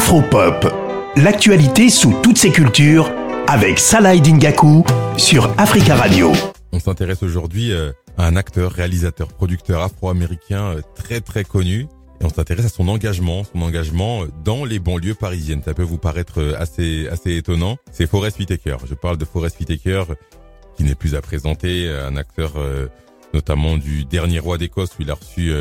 Afropop, l'actualité sous toutes ses cultures avec Salah Dingaku sur Africa Radio. On s'intéresse aujourd'hui euh, à un acteur, réalisateur, producteur afro-américain euh, très très connu. Et on s'intéresse à son engagement, son engagement euh, dans les banlieues parisiennes. Ça peut vous paraître assez assez étonnant. C'est Forest Whitaker. Je parle de Forest Whitaker, qui n'est plus à présenter, un acteur notamment du dernier roi d'Écosse où il a reçu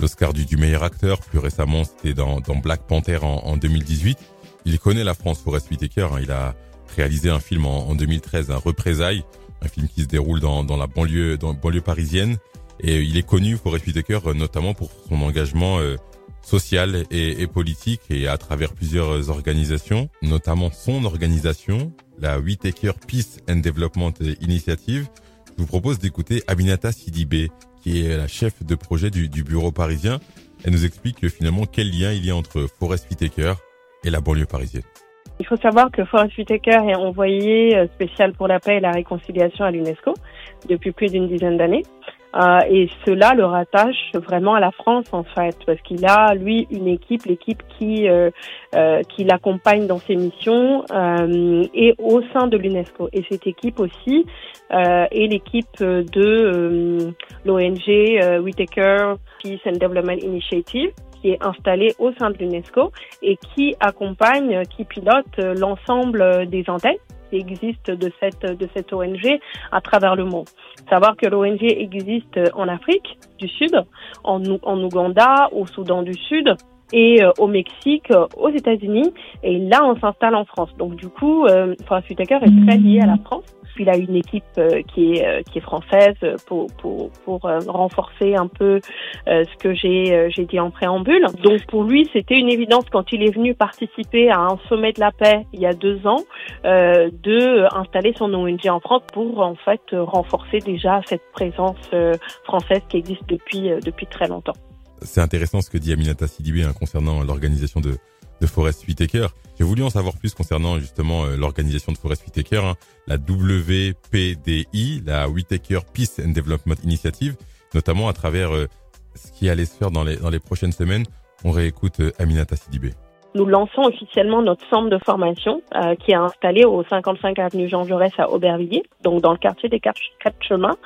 l'Oscar du, du, meilleur acteur. Plus récemment, c'était dans, dans, Black Panther en, en, 2018. Il connaît la France, Forest Whitaker. Hein. Il a réalisé un film en, en 2013, un Représailles, un film qui se déroule dans, dans la banlieue, dans la banlieue parisienne. Et il est connu, Forest Whitaker, notamment pour son engagement euh, social et, et, politique et à travers plusieurs organisations, notamment son organisation, la Whitaker Peace and Development Initiative. Je vous propose d'écouter Aminata Sidibé, qui est la chef de projet du, bureau parisien. Elle nous explique finalement quel lien il y a entre Forest Whitaker et la banlieue parisienne. Il faut savoir que Forest Whitaker est envoyé euh, spécial pour la paix et la réconciliation à l'UNESCO depuis plus d'une dizaine d'années. Euh, et cela le rattache vraiment à la France en fait, parce qu'il a lui une équipe, l'équipe qui euh, euh, qui l'accompagne dans ses missions euh, et au sein de l'UNESCO. Et cette équipe aussi euh, est l'équipe de l'ONG Whitaker Peace and Development Initiative qui est installée au sein de l'UNESCO et qui accompagne, qui pilote l'ensemble des antennes qui existent de cette, ONG à travers le monde. Savoir que l'ONG existe en Afrique du Sud, en Ouganda, au Soudan du Sud, et euh, au Mexique, aux États-Unis, et là on s'installe en France. Donc du coup, euh, Forest est très lié à la France il a une équipe euh, qui est euh, qui est française pour pour pour euh, renforcer un peu ce que j'ai j'ai dit en préambule. Donc pour lui, c'était une évidence quand il est venu participer à un sommet de la paix il y a deux ans de installer son ONG en France pour en fait renforcer déjà cette présence française qui existe depuis depuis très longtemps. C'est intéressant ce que dit Aminata Sidibé hein, concernant l'organisation de de Forest Whitaker. J'ai voulu en savoir plus concernant justement euh, l'organisation de Forest Whitaker, hein, la WPDI, la Whitaker Peace and Development Initiative, notamment à travers euh, ce qui allait se faire dans les, dans les prochaines semaines. On réécoute euh, Aminata Sidibé nous lançons officiellement notre centre de formation euh, qui est installé au 55 avenue Jean Jaurès à Aubervilliers, donc dans le quartier des Quatre Chemins.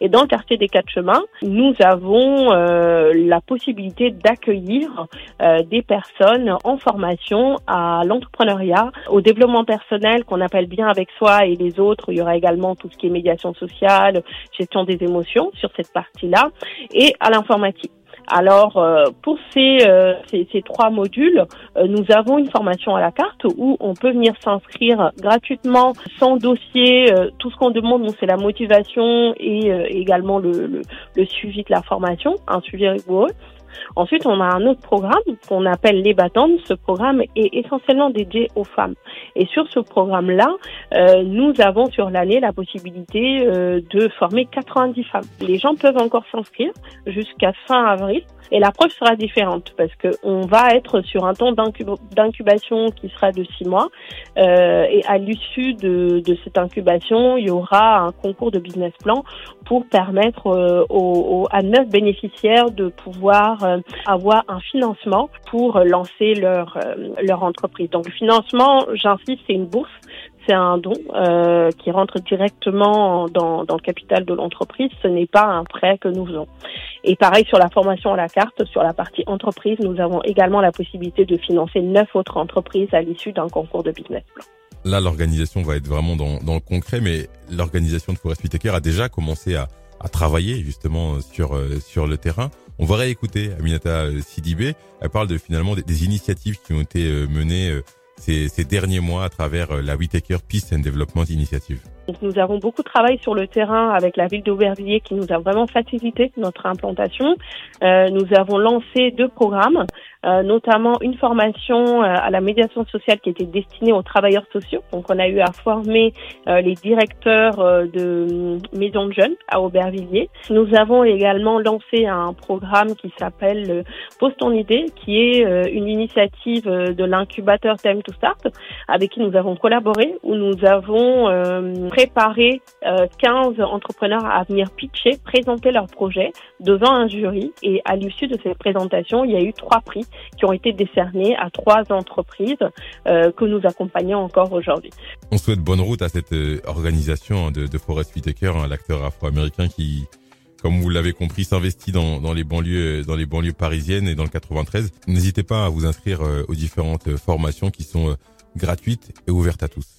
Et dans le quartier des Quatre Chemins, nous avons euh, la possibilité d'accueillir euh, des personnes en formation à l'entrepreneuriat, au développement personnel qu'on appelle bien avec soi et les autres. Il y aura également tout ce qui est médiation sociale, gestion des émotions sur cette partie-là, et à l'informatique. Alors, euh, pour ces, euh, ces, trois modules, euh, nous avons une formation à la carte où on peut venir s'inscrire gratuitement, sans dossier. tout ce qu'on demande, c'est la motivation et également le, le, le, suivi de la formation, un suivi rigoureux. Ensuite, on a un autre programme qu'on appelle les battantes. Ce programme est essentiellement dédié aux femmes. Et sur ce programme-là, euh, nous avons sur l'année la possibilité euh, de former 90 femmes. Les gens peuvent encore s'inscrire jusqu'à fin avril. Et l'approche sera différente parce que on va être sur un temps d'incubation qui sera de six mois. Euh, et à l'issue de, de, cette incubation, il y aura un concours de business plan pour permettre euh, aux, à neuf bénéficiaires de pouvoir avoir un financement pour lancer leur, euh, leur entreprise. Donc le financement, j'insiste, c'est une bourse c'est un don euh, qui rentre directement dans, dans le capital de l'entreprise. Ce n'est pas un prêt que nous faisons. Et pareil sur la formation à la carte, sur la partie entreprise, nous avons également la possibilité de financer neuf autres entreprises à l'issue d'un concours de business plan. Là, l'organisation va être vraiment dans, dans le concret, mais l'organisation de Forest Whitaker a déjà commencé à, à travailler justement sur euh, sur le terrain. On va réécouter Aminata Sidibé. Elle parle de finalement des, initiatives qui ont été euh, menées ces, ces, derniers mois à travers la Whitaker Peace and Development Initiative. Nous avons beaucoup travaillé sur le terrain avec la ville d'Aubervilliers qui nous a vraiment facilité notre implantation. Euh, nous avons lancé deux programmes. Euh, notamment une formation euh, à la médiation sociale qui était destinée aux travailleurs sociaux. Donc on a eu à former euh, les directeurs de maisons de jeunes à Aubervilliers. Nous avons également lancé un programme qui s'appelle Pose ton idée, qui est une initiative de l'incubateur Time to Start, avec qui nous avons collaboré, où nous avons préparé 15 entrepreneurs à venir pitcher, présenter leur projet devant un jury. Et à l'issue de cette présentation, il y a eu trois prix qui ont été décernés à trois entreprises que nous accompagnons encore aujourd'hui. On souhaite bonne route à cette organisation de, Forest Whitaker, hein, l'acteur afro-américain qui comme vous l'avez compris, s'investit dans, les banlieues, dans les banlieues parisiennes et dans le 93. N'hésitez pas à vous inscrire aux différentes formations qui sont gratuites et ouvertes à tous.